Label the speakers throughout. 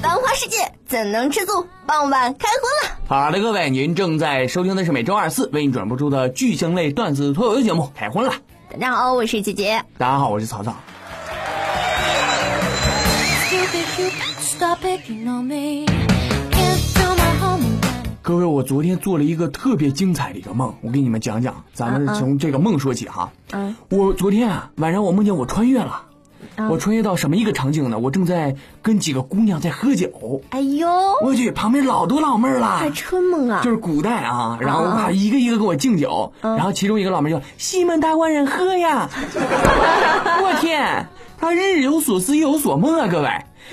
Speaker 1: 繁花世界怎能吃素？傍晚开荤了。
Speaker 2: 好的，各位，您正在收听的是每周二四为你转播出的巨星类段子脱口秀节目《开荤了》。
Speaker 1: 大家好，我是姐姐。
Speaker 2: 大家好，我是曹操。各位，我昨天做了一个特别精彩的一个梦，我给你们讲讲。咱们从这个梦说起哈。
Speaker 1: 嗯。
Speaker 2: 我昨天啊晚上我梦见我穿越了，
Speaker 1: 嗯
Speaker 2: 我穿越到什么一个场景呢？我正在跟几个姑娘在喝酒。
Speaker 1: 哎呦，
Speaker 2: 我去，旁边老多老妹儿了
Speaker 1: 还。春梦啊！
Speaker 2: 就是古代啊，然后哇，一个一个给我敬酒，
Speaker 1: 嗯
Speaker 2: 然后其中一个老妹儿就西门大官人喝呀，我天，他日有所思夜有所梦啊，各位。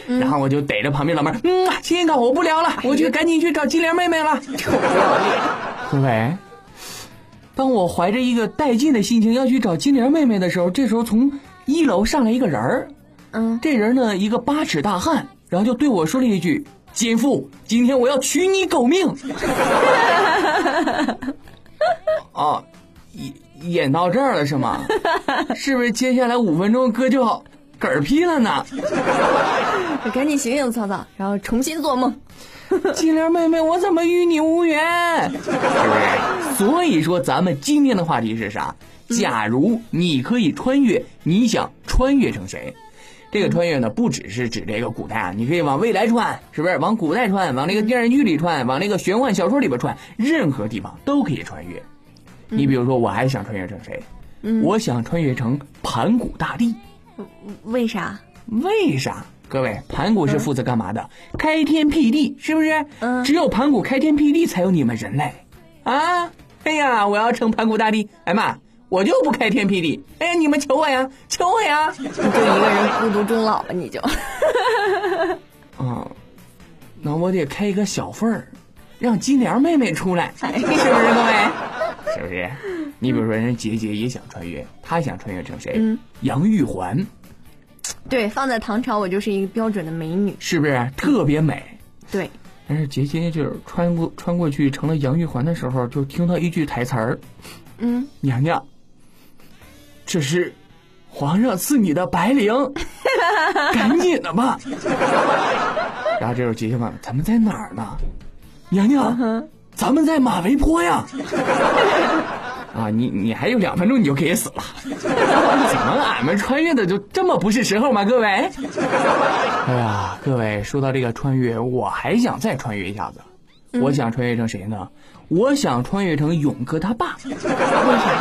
Speaker 1: 嗯
Speaker 2: 然后我就逮着旁边老妹儿，嗯，亲哥，我不聊了，我去赶紧去找金莲妹妹了。各位，当我怀着一个带劲的心情要去找金莲妹妹的时候，这时候从一楼上来一个人儿，
Speaker 1: 嗯，
Speaker 2: 这人呢一个八尺大汉，然后就对我说了一句：“奸妇，今天我要取你狗命。”啊，演演到这儿了是吗？是不是接下来五分钟哥就要嗝屁了呢？
Speaker 1: 赶紧醒醒，曹操，然后重新做梦。
Speaker 2: 金莲妹妹，我怎么与你无缘？是不是？所以说，咱们今天的话题是啥？假如你可以穿越，你想穿越成谁？这个穿越呢，不只是指这个古代啊，你可以往未来穿，是不是？往古代穿，往那个电视剧里穿，往那个玄幻小说里边穿，任何地方都可以穿越。你比如说，我还想穿越成谁？我想穿越成盘古大帝。
Speaker 1: 为啥？
Speaker 2: 为啥？各位，盘古是负责干嘛的？开天辟地，是不是？
Speaker 1: 嗯
Speaker 2: 只有盘古开天辟地，才有你们人类啊！哎呀，我要成盘古大帝，哎妈，我就不开天辟地。哎呀，你们求我呀，求我呀！
Speaker 1: 你就一个人孤独终老吧，你就。
Speaker 2: 啊，那我得开一个小缝儿，让金莲妹妹出来，是不是各位？是不是？你比如说，人杰杰也想穿越，他想穿越成谁？
Speaker 1: 嗯
Speaker 2: 杨玉环，
Speaker 1: 对，放在唐朝，我就是一个标准的美女。
Speaker 2: 是不是特别美？
Speaker 1: 对，
Speaker 2: 但是杰杰就是穿过穿过去成了杨玉环的时候，就听到一句台词儿
Speaker 1: 嗯，：“
Speaker 2: 娘娘，这是皇上赐你的白绫，赶紧的吧。”然后这时候杰杰问：“咱们在哪儿呢？”娘娘，咱们在马嵬坡呀。啊，你你还有两分钟你就可以死了，怎么俺们穿越的就这么不是时候吗？各位，哎呀，各位说到这个穿越，我还想再穿越一下子，我想穿越成谁呢？我想穿越成勇哥他爸。为啥？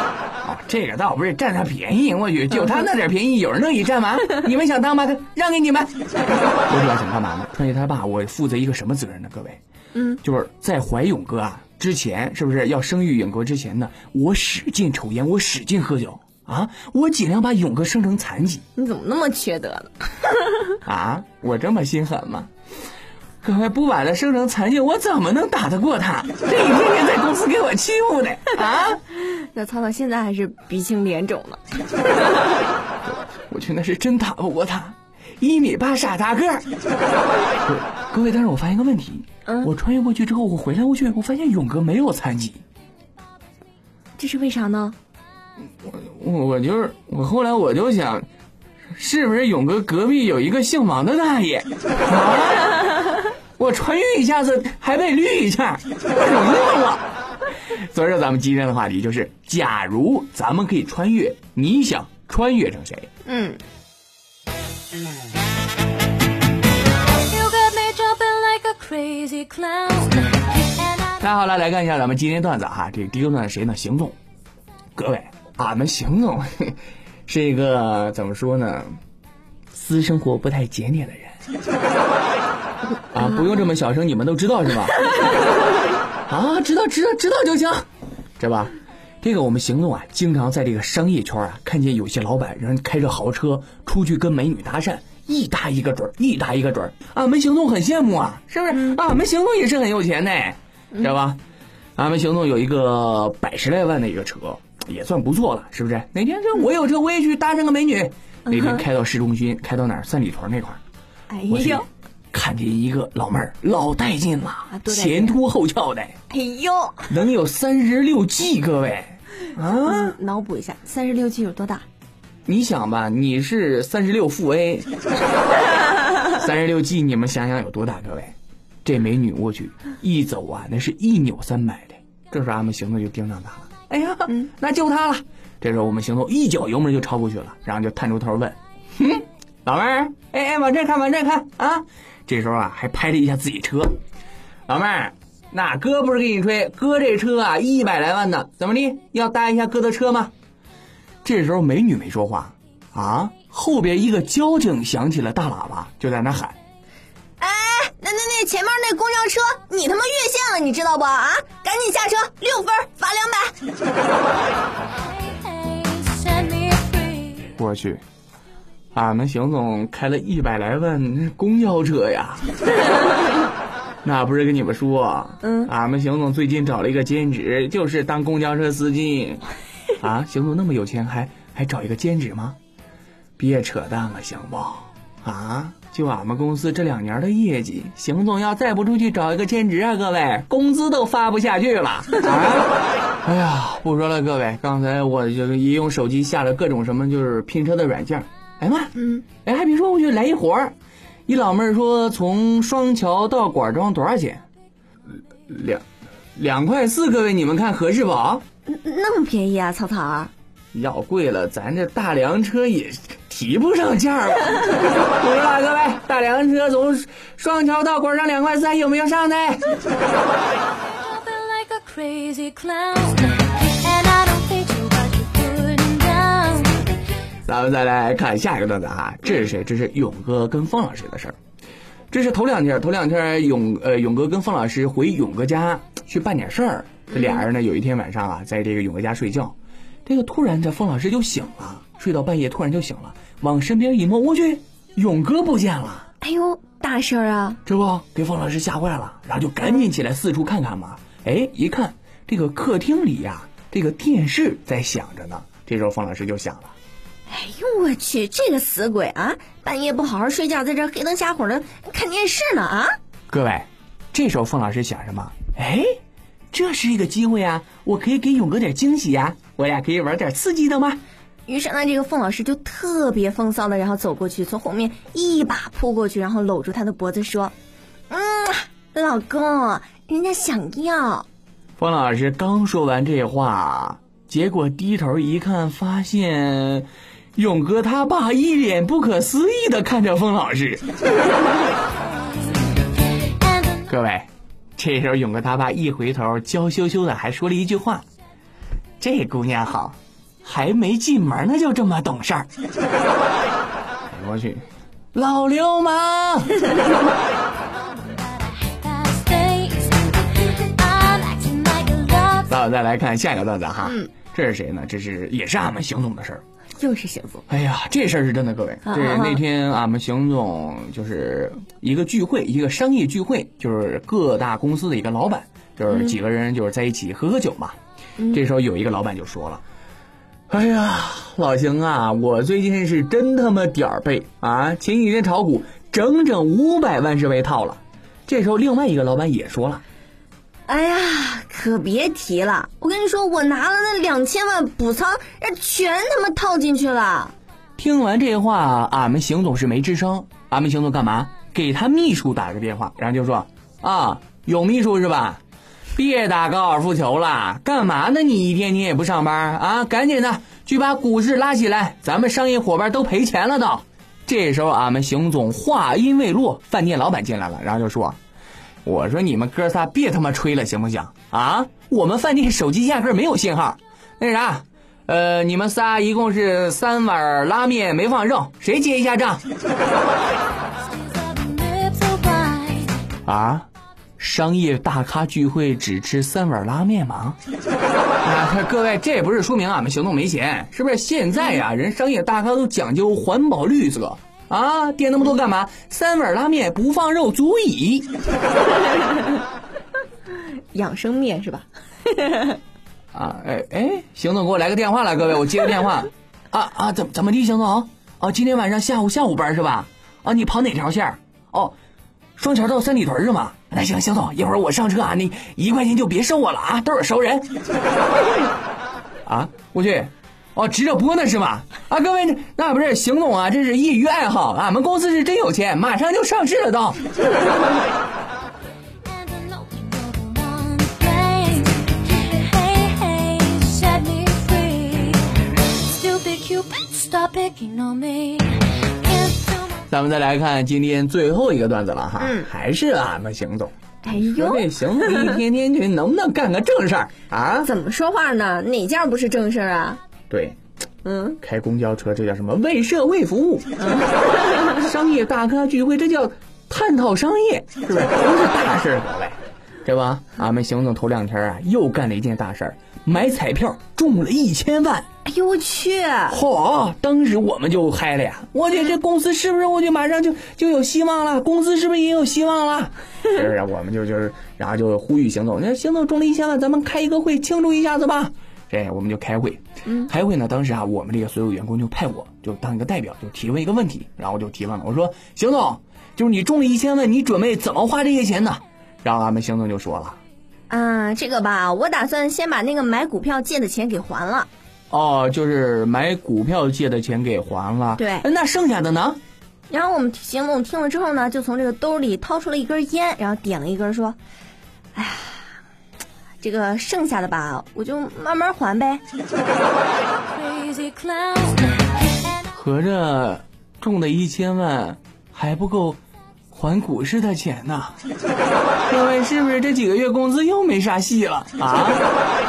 Speaker 2: 哦，这个倒不是占他便宜，我去，就他那点便宜，有人乐意占吗？你们想当吗？让给你们。我主要想干嘛呢？穿越他爸，我负责一个什么责任呢？各位，
Speaker 1: 嗯，
Speaker 2: 就是在怀勇哥啊之前，是不是要生育勇哥之前呢？我使劲抽烟，我使劲喝酒啊，我尽量把勇哥生成残疾
Speaker 1: 你怎么那么缺德呢？
Speaker 2: 啊！我这么心狠吗？各位不把他生成残疾，我怎么能打得过他？这一天天在公司给我欺负的啊！
Speaker 1: 那曹操现在还是鼻青脸肿呢。
Speaker 2: 我去，那是真打不过他，一米八傻大个儿。各位，但是我发现个问题，
Speaker 1: 嗯
Speaker 2: 我穿越过去之后，我回来过去，我发现勇哥没有残疾。
Speaker 1: 这是为啥呢？
Speaker 2: 我我就是我后来我就想，是不是勇哥隔壁有一个姓王的大爷？啊、我穿越一下子还被绿一下，我容易吗我？所以说咱们今天的话题就是，假如咱们可以穿越，你想穿越成谁？
Speaker 1: 嗯，
Speaker 2: 大家好，了来看一下咱们今天段子哈，这第一个段子谁呢？邢总，各位，俺们邢总 是一个怎么说呢？私生活不太检点的人 啊，不用这么小声，你们都知道是吧？啊，知道知道知道就行，知道吧？这个我们行动啊，经常在这个商业圈啊，看见有些老板人开着豪车出去跟美女搭讪，一搭一个准儿，一搭一个准儿。俺们行动很羡慕啊，是不是？俺们行动也是很有钱的，知道吧？俺们行动有一个百十来万的一个车，也算不错了，是不是？哪天这我有车，我也去搭上个美女。那天开到市中心，开到哪儿？三里屯那块儿，
Speaker 1: 哎呦，
Speaker 2: 看见一个老妹儿，老带劲了，前凸后翘的，
Speaker 1: 哎呦，
Speaker 2: 能有三十六计各位，啊，
Speaker 1: 脑补一下，三十六计有多大？
Speaker 2: 你想吧，你是三十六负 A，三十六计你们想想有多大？各位，这美女我去一走啊，那是一扭三百的。这时候俺们行动就盯上她了。哎呀，那就她了。这时候我们行动一脚油门就超过去了，然后就探出头问：“哼，老妹儿，哎哎，往这看，往这看啊！”这时候啊，还拍了一下自己车。老妹儿，那哥不是给你吹，哥这车啊一百来万呢，怎么的？要搭一下哥的车吗？这时候美女没说话，啊，后边一个交警响起了大喇叭，就在那喊。
Speaker 1: 哎，那那那前面那公交车，你他妈越线了，你知道不啊？赶紧下车，六分罚两百。
Speaker 2: 我去，俺们邢总开了一百来万公交车呀！那不是跟你们说，
Speaker 1: 嗯
Speaker 2: 俺们邢总最近找了一个兼职，就是当公交车司机。啊，邢总那么有钱，还还找一个兼职吗？别扯淡了，行不？啊，就俺们公司这两年的业绩，邢总要再不出去找一个兼职啊，各位，工资都发不下去了。啊！哎呀，不说了，各位，刚才我就一用手机下了各种什么就是拼车的软件，哎妈，
Speaker 1: 嗯，
Speaker 2: 哎还别说，我就来一活儿，一老妹儿说从双桥到管庄多少钱？两两块四，各位你们看合适不？
Speaker 1: 那那么便宜啊，草草儿。
Speaker 2: 要贵了，咱这大梁车也提不上价儿吧？不说吧，各位，大梁车从双桥到管庄两块三，有没有上的？咱们再来看下一个段子哈，这是谁？这是勇哥跟方老师的事儿。这是头两天，头两天勇呃勇哥跟方老师回勇哥家去办点事儿。这俩人呢，有一天晚上啊，在这个勇哥家睡觉，这个突然这方老师就醒了，睡到半夜突然就醒了，往身边一摸，我去，勇哥不见了。
Speaker 1: 哎呦，大事儿啊！
Speaker 2: 这不给方老师吓坏了，然后就赶紧起来四处看看嘛。哎，一看这个客厅里呀、这个电视在响着呢。这时候方老师就想了。
Speaker 1: 哎呦我去，这个死鬼啊！半夜不好好睡觉，在这黑灯瞎火的看电视呢啊！
Speaker 2: 各位，这时候凤老师想什么？哎，这是一个机会啊！我可以给勇哥点惊喜呀、我俩可以玩点刺激的吗？
Speaker 1: 于是呢，这个凤老师就特别风骚的，然后走过去，从后面一把扑过去，然后搂住他的脖子说：“嗯，老公，人家想要。
Speaker 2: 凤老师刚说完这话，结果低头一看，发现勇哥他爸一脸不可思议的看着风老师。各位，这时候勇哥他爸一回头，娇羞羞的还说了一句话：“这姑娘好，还没进门呢就这么懂事儿。”哎我去，老流氓 咱们再来看下一个段子哈，这是谁呢？这是也是俺们行动的事儿。”
Speaker 1: 又是星座，
Speaker 2: 哎呀，这事儿是真的，各位。
Speaker 1: 啊
Speaker 2: 这
Speaker 1: 啊啊
Speaker 2: 那天俺们邢总就是一个聚会，一个商业聚会，就是各大公司的一个老板，就是几个人就是在一起喝喝酒嘛。这时候有一个老板就说了：“哎呀，老邢啊，我最近是真他妈点儿背啊！前几天炒股，整整五百万是被套了。”这时候另外一个老板也说了。
Speaker 1: 哎呀，可别提了！我跟你说，我拿了那两千万补仓，全他妈套进去了。
Speaker 2: 听完这话，俺们邢总是没吱声。俺们邢总干嘛？给他秘书打个电话，然后就说：“啊，有秘书是吧？别打高尔夫球了，干嘛呢？你一天你也不上班啊？赶紧的去把股市拉起来，咱们商业伙伴都赔钱了都。”这时候，俺们邢总话音未落，饭店老板进来了，然后就说：“我说你们哥仨别他妈吹了，行不行？啊，我们饭店手机压根没有信号。那啥，呃，你们仨一共是三碗拉面没放肉，谁结一下账？啊，商业大咖聚会只吃三碗拉面吗？啊，各位，这也不是说明俺们行动没钱，是不是？现在呀，人商业大咖都讲究环保绿色啊，点那么多干嘛？三碗拉面不放肉足矣。
Speaker 1: 养生面是吧？
Speaker 2: 啊，哎哎，邢总给我来个电话了，各位，我接个电话。啊啊，怎怎么地，邢总？啊，今天晚上下午下午班是吧？啊，你跑哪条线？哦，双桥到三里屯是吗？那行，邢总，一会儿我上车啊，你一块钱就别收我了啊，都是熟人。啊，我去，哦，直着播呢是吧？啊，各位，那不是邢总啊，这是业余爱好，俺们公司是真有钱，马上就上市了都。咱们再来看今天最后一个段子了哈，
Speaker 1: 嗯
Speaker 2: 还是俺们邢总。
Speaker 1: 哎
Speaker 2: 说
Speaker 1: 呦，
Speaker 2: 这邢总一天天去能不能干个正事儿啊？
Speaker 1: 怎么说话呢？哪件不是正事儿啊？
Speaker 2: 对，
Speaker 1: 嗯，
Speaker 2: 开公交车这叫什么？为社会服务。商业大咖聚会这叫探讨商业，是不是？都是大事儿，各位，对吧？俺们邢总头两天啊，又干了一件大事儿，买彩票中了一千万。
Speaker 1: 哎呦我去！
Speaker 2: 嚯！当时我们就嗨了呀！我去，这公司是不是我就马上就就有希望了？公司是不是也有希望了？是不是？我们就就是，然后就呼吁邢总，那邢总中了一千万，咱们开一个会庆祝一下子吧。这我们就开会，开会呢，当时啊，我们这个所有员工就派我就当一个代表，就提问一个问题，然后我就提问了，我说邢总，就是你中了一千万，你准备怎么花这些钱呢？然后俺们邢总就说了，
Speaker 1: 啊，这个吧，我打算先把那个买股票借的钱给还了。
Speaker 2: 哦，就是买股票借的钱给还了，
Speaker 1: 对
Speaker 2: 那剩下的呢？
Speaker 1: 然后我们邢总听了之后呢，就从这个兜里掏出了一根烟，然后点了一根，说：“哎呀，这个剩下的吧，我就慢慢还呗。
Speaker 2: 合着中的一千万还不够还股市的钱呢，各位是不是这几个月工资又没啥戏了啊？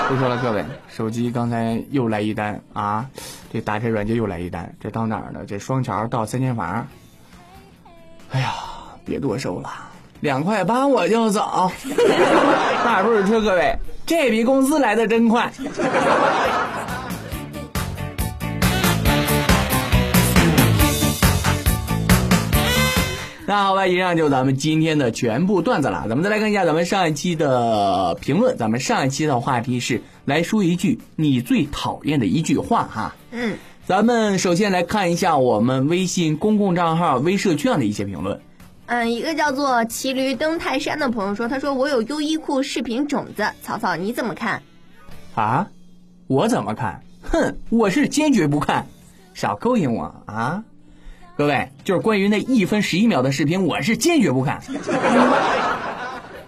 Speaker 2: 不说了，各位，手机刚才又来一单啊，这打车软件又来一单，这到哪儿呢？这双桥到三间房，哎呀，别多收了，两块八我就走。大不是车，各位，这笔工资来的真快。那好吧，以上就是咱们今天的全部段子了。咱们再来看一下咱们上一期的评论。咱们上一期的话题是来说一句你最讨厌的一句话哈。
Speaker 1: 嗯，
Speaker 2: 咱们首先来看一下我们微信公共账号微社区上的一些评论。
Speaker 1: 嗯，一个叫做骑驴登泰山的朋友说，他说我有优衣库视频种子，草草你怎么看？
Speaker 2: 啊，我怎么看？哼，我是坚决不看，少勾引我啊！各位，就是关于那一分十一秒的视频，我是坚决不看。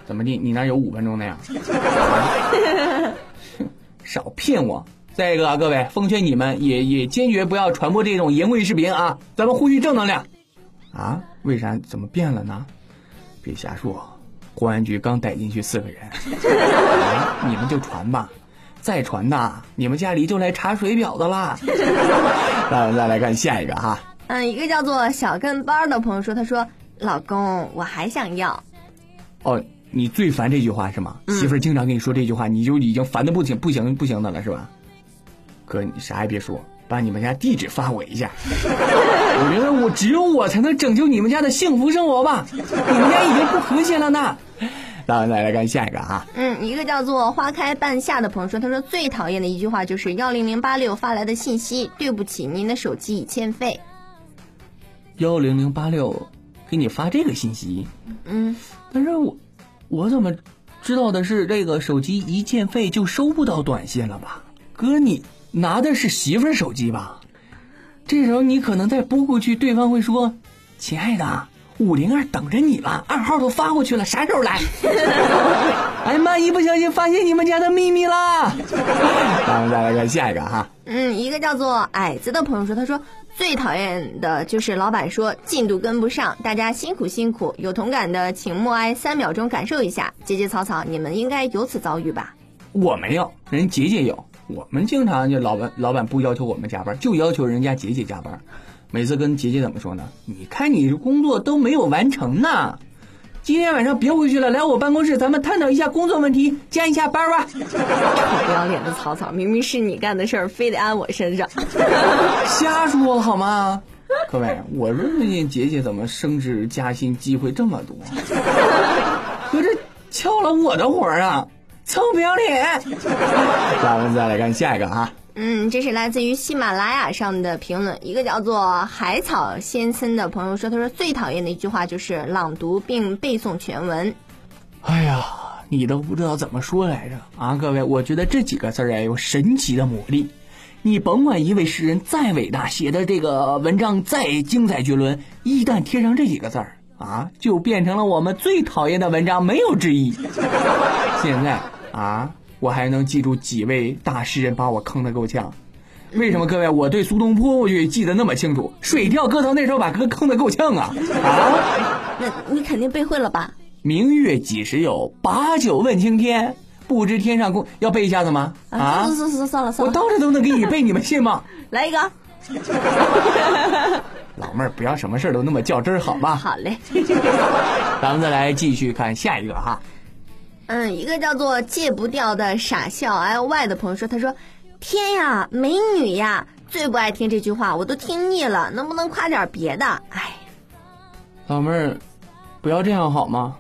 Speaker 2: 怎么地？你那有五分钟的呀？啊 少骗我！再一个啊，各位，奉劝你们也也坚决不要传播这种淫秽视频啊！咱们呼吁正能量。啊？为啥？怎么变了呢？别瞎说，公安局刚逮进去四个人，啊、你们就传吧。再传呐，你们家里就来查水表的啦。那我们再来看下一个哈。
Speaker 1: 嗯，一个叫做小跟班的朋友说，他说老公我还想要。
Speaker 2: 哦，你最烦这句话是吗？媳妇儿经常跟你说这句话，你就已经烦的不行不行不行的了是吧？哥，你啥也别说，把你们家地址发我一下。我觉得我只有我才能拯救你们家的幸福生活吧？你们家已经不和谐了呢。那我们再来看下一个啊。
Speaker 1: 嗯，一个叫做花开半夏的朋友说，他说最讨厌的一句话就是幺零零八六发来的信息，对不起，您的手机已欠费。
Speaker 2: 幺零零八六给你发这个信息，
Speaker 1: 嗯，
Speaker 2: 但是我我怎么知道的是这个手机一欠费就收不到短信了吧？哥，你拿的是媳妇儿手机吧？这时候你可能再拨过去，对方会说：“亲爱的，五零二等着你了，暗号都发过去了，啥时候来？” 哎呀妈！一不小心发现你们家的秘密啦！咱们再来看下一个哈。
Speaker 1: 嗯，一个叫做矮子的朋友说，他说最讨厌的就是老板说进度跟不上，大家辛苦辛苦，有同感的请默哀三秒钟感受一下。节节草草，你们应该有此遭遇吧？
Speaker 2: 我没有，人杰杰有。我们经常就老板老板不要求我们加班，就要求人家姐姐加班。每次跟姐姐怎么说呢？你看你工作都没有完成呢，今天晚上别回去了，来我办公室，咱们探讨一下工作问题，加一下班吧。
Speaker 1: 臭不要脸的草草，明明是你干的事儿，非得安我身上。
Speaker 2: 瞎说好吗？各位，我说最近杰杰怎么升职加薪机会这么多？可这敲了我的活儿啊！臭不要脸！咱们再来看下一个啊。
Speaker 1: 嗯，这是来自于喜马拉雅上的评论，一个叫做海草先生的朋友说，他说最讨厌的一句话就是朗读并背诵全文。
Speaker 2: 哎呀，你都不知道怎么说来着啊！各位，我觉得这几个字儿啊有神奇的魔力。你甭管一位诗人再伟大，写的这个文章再精彩绝伦，一旦贴上这几个字儿啊，就变成了我们最讨厌的文章，没有之一。现在啊，我还能记住几位大诗人把我坑得够呛。为什么各位？我对苏东坡我就记得那么清楚，《水调歌头》那时候把哥坑得够呛啊啊！
Speaker 1: 那你肯定背会了吧？
Speaker 2: 明月几时有？把酒问青天。不知天上宫，要背一下子吗？啊！
Speaker 1: 算算算算了算了，
Speaker 2: 我到这都能给你背，你们信吗？
Speaker 1: 来一个。
Speaker 2: 老妹儿，不要什么事儿都那么较真儿，好吧？
Speaker 1: 好嘞。
Speaker 2: 咱们再来继续看下一个哈。
Speaker 1: 嗯，一个叫做戒不掉的傻笑 L Y 的朋友说，他说：“天呀，美女呀，最不爱听这句话，我都听腻了，能不能夸点别的？”哎，
Speaker 2: 老妹儿，不要这样好吗？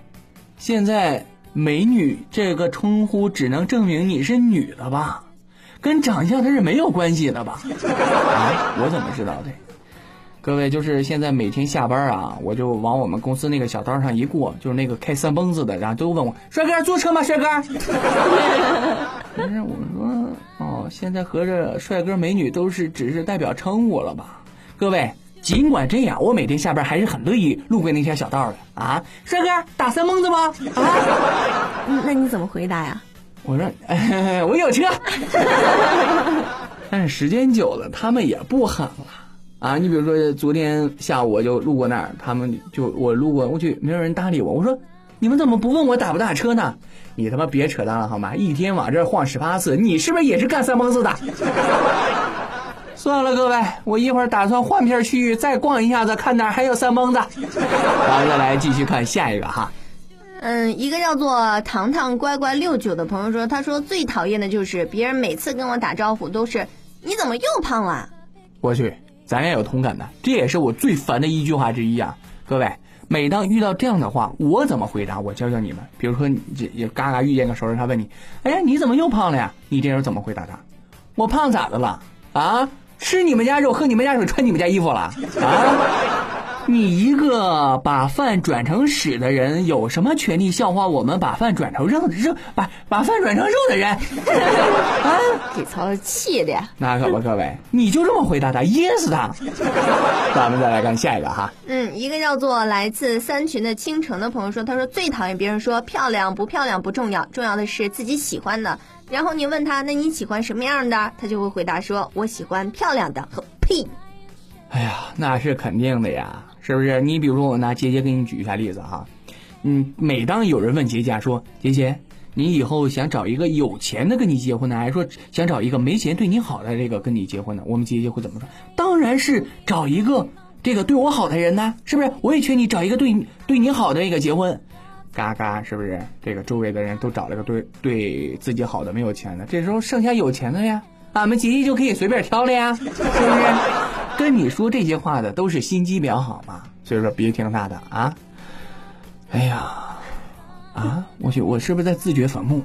Speaker 2: 现在“美女”这个称呼只能证明你是女的吧？跟长相它是没有关系的吧？啊，我怎么知道的？各位，就是现在每天下班啊，我就往我们公司那个小道上一过，就是那个开三蹦子的，然后都问我：“帅哥坐车吗？帅哥？” 不是我说哦，现在合着帅哥美女都是只是代表称呼了吧？各位，尽管这样，我每天下班还是很乐意路过那条小道的啊。帅哥打三蹦子吗？啊？
Speaker 1: 嗯那你怎么回答呀？
Speaker 2: 我说、哎、我有车，但是时间久了，他们也不狠了啊。你比如说昨天下午我就路过那儿，他们就我路过我去，没有人搭理我。我说你们怎么不问我打不打车呢？你他妈别扯淡了好吗？一天往这儿晃十八次，你是不是也是干三蹦子的？算了，各位，我一会儿打算换片区域再逛一下子，看哪还有三蹦子。咱们再来继续看下一个哈。
Speaker 1: 嗯，一个叫做糖糖乖乖六九的朋友说，他说最讨厌的就是别人每次跟我打招呼都是你怎么又胖了？
Speaker 2: 我去，咱也有同感的，这也是我最烦的一句话之一啊！各位，每当遇到这样的话，我怎么回答？我教教你们。比如说，你这也嘎嘎遇见个熟人，他问你：“哎呀，你怎么又胖了呀？”你这时候怎么回答他？我胖咋的了？啊，吃你们家肉，喝你们家水，穿你们家衣服了？啊？你一个把饭转成屎的人，有什么权利笑话我们把饭转成肉肉把把饭转成肉的人？啊！
Speaker 1: 给曹气的呀！
Speaker 2: 那可不，各位，你就这么回答他，噎死他！咱们再来看下一个哈。
Speaker 1: 嗯，一个叫做来自三群的倾城的朋友说，他说最讨厌别人说漂亮不漂亮不重要，重要的是自己喜欢的。然后你问他，那你喜欢什么样的？他就会回答说，我喜欢漂亮的。和屁！
Speaker 2: 哎呀，那是肯定的呀，是不是？你比如说，我拿杰杰给你举一下例子哈。嗯，每当有人问杰杰说：“杰杰，你以后想找一个有钱的跟你结婚呢，还是说想找一个没钱对你好的这个跟你结婚呢？”我们杰杰会怎么说？当然是找一个这个对我好的人呢，是不是？我也劝你找一个对你对你好的一个结婚。嘎嘎，是不是？这个周围的人都找了个对对自己好的没有钱的，这时候剩下有钱的呀，俺们杰杰就可以随便挑了呀，是不是？跟你说这些话的都是心机婊好吗？所以说别听他的啊！哎呀，啊，我去，我是不是在自掘坟墓？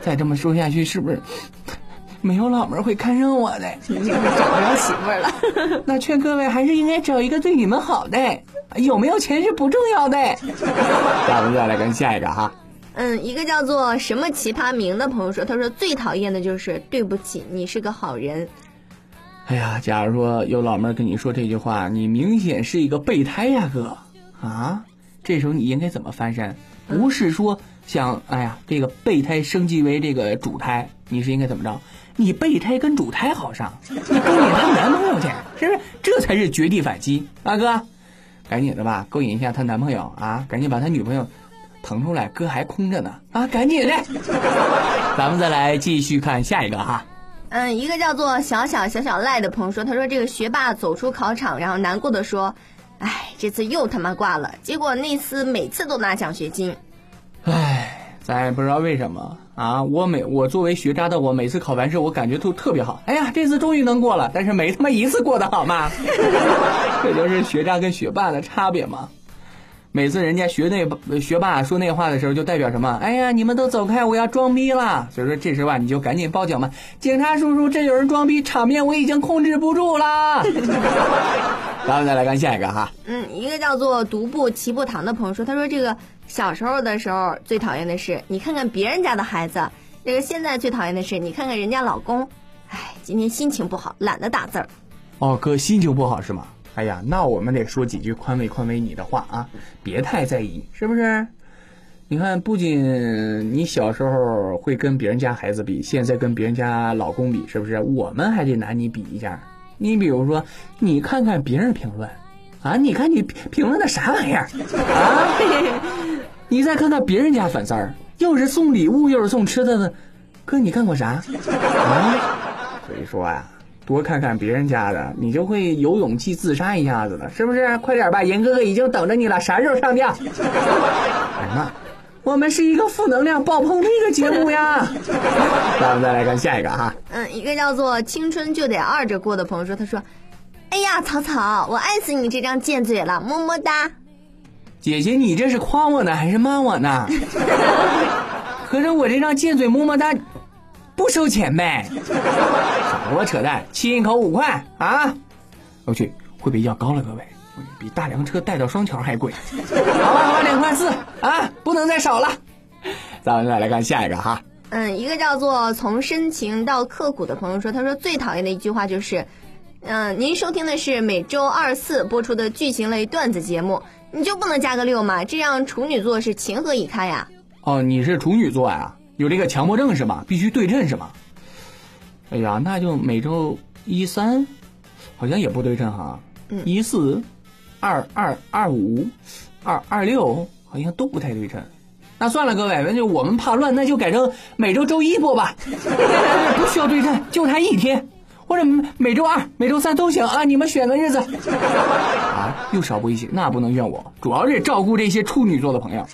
Speaker 2: 再这么说下去，是不是没有老妹儿会看上我的？
Speaker 1: 找不着媳妇儿了。
Speaker 2: 那劝各位还是应该找一个对你们好的，有没有钱是不重要的。咱们再来看下一个哈。
Speaker 1: 嗯，一个叫做什么奇葩名的朋友说，他说最讨厌的就是对不起，你是个好人。
Speaker 2: 哎呀，假如说有老妹儿跟你说这句话，你明显是一个备胎呀，哥啊！这时候你应该怎么翻身？不是说想哎呀这个备胎升级为这个主胎，你是应该怎么着？你备胎跟主胎好上，你勾引她男朋友去，是不是？这才是绝地反击啊，哥！赶紧的吧，勾引一下她男朋友啊！赶紧把他女朋友腾出来，哥还空着呢啊！赶紧的，咱们再来继续看下一个哈。
Speaker 1: 嗯，一个叫做小小小小赖的朋友说，他说这个学霸走出考场，然后难过的说，哎，这次又他妈挂了，结果那次每次都拿奖学金。
Speaker 2: 唉，咱也不知道为什么啊！我每我作为学渣的我，每次考完试我感觉都特别好。哎呀，这次终于能过了，但是没他妈一次过得好吗？这就是学渣跟学霸的差别嘛。每次人家学那学霸说那话的时候，就代表什么？哎呀，你们都走开，我要装逼了。所以说这时候啊，你就赶紧报警吧，警察叔叔，这有人装逼，场面我已经控制不住了。咱们再来看下一个哈。
Speaker 1: 嗯，一个叫做独步齐步堂的朋友说，他说这个小时候的时候最讨厌的是你看看别人家的孩子，这个现在最讨厌的是你看看人家老公。哎，今天心情不好，懒得打字儿。
Speaker 2: 哦，哥心情不好是吗？哎呀，那我们得说几句宽慰宽慰你的话啊，别太在意，是不是？你看，不仅你小时候会跟别人家孩子比，现在跟别人家老公比，是不是？我们还得拿你比一下。你比如说，你看看别人评论，啊，你看你评论的啥玩意儿啊？你再看看别人家粉丝儿，又是送礼物又是送吃的的，哥你干过啥？啊？所以说呀。多看看别人家的，你就会有勇气自杀一下子了，是不是？快点吧，严哥哥已经等着你了，啥时候上吊？哎妈，我们是一个负能量爆棚的一个节目呀！咱们再来看下一个哈。
Speaker 1: 嗯，一个叫做“青春就得二着过”的朋友说：“他说，哎呀，草草，我爱死你这张贱嘴了，么么哒。”
Speaker 2: 姐姐，你这是夸我呢还是骂我呢？合着我这张贱嘴么么哒不收钱呗？少我扯淡，亲一口五块啊！我去，会不会要高了？各位，比大梁车带到双桥还贵。好吧，好吧，两块四啊，不能再少了。咱们再来看下一个哈。
Speaker 1: 嗯，一个叫做从深情到刻骨的朋友说，他说最讨厌的一句话就是，嗯，您收听的是每周二四播出的剧情类段子节目，你就不能加个六吗？这样处女座是情何以堪呀？
Speaker 2: 哦，你是处女座呀？有这个强迫症是吧？必须对称是吧？哎呀，那就每周一三，好像也不对称哈。一四，二二二五，二二六，好像都不太对称。那算了，各位，那就我们怕乱，那就改成每周周一播吧。不需要对称，就他一天，或者每周二、每周三都行啊，你们选个日子。啊，又少播一些，那不能怨我，主要是照顾这些处女座的朋友。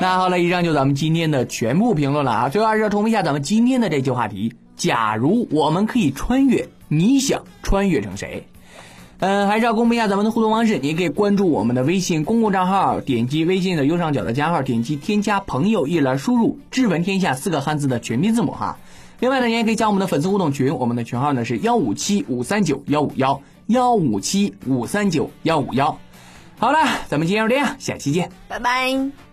Speaker 2: 那好了，以上就咱们今天的全部评论了啊！最后还是要重复一下咱们今天的这句话题：假如我们可以穿越，你想穿越成谁？嗯，还是要公布一下咱们的互动方式，你可以关注我们的微信公共账号，点击微信的右上角的加号，点击添加朋友，一栏输入“志文天下”四个汉字的全拼字母哈。另外呢，你也可以加我们的粉丝互动群，我们的群号呢是幺五七五三九幺五幺幺五七五三九幺五幺。好了，咱们今天就这样，下期见，
Speaker 1: 拜拜。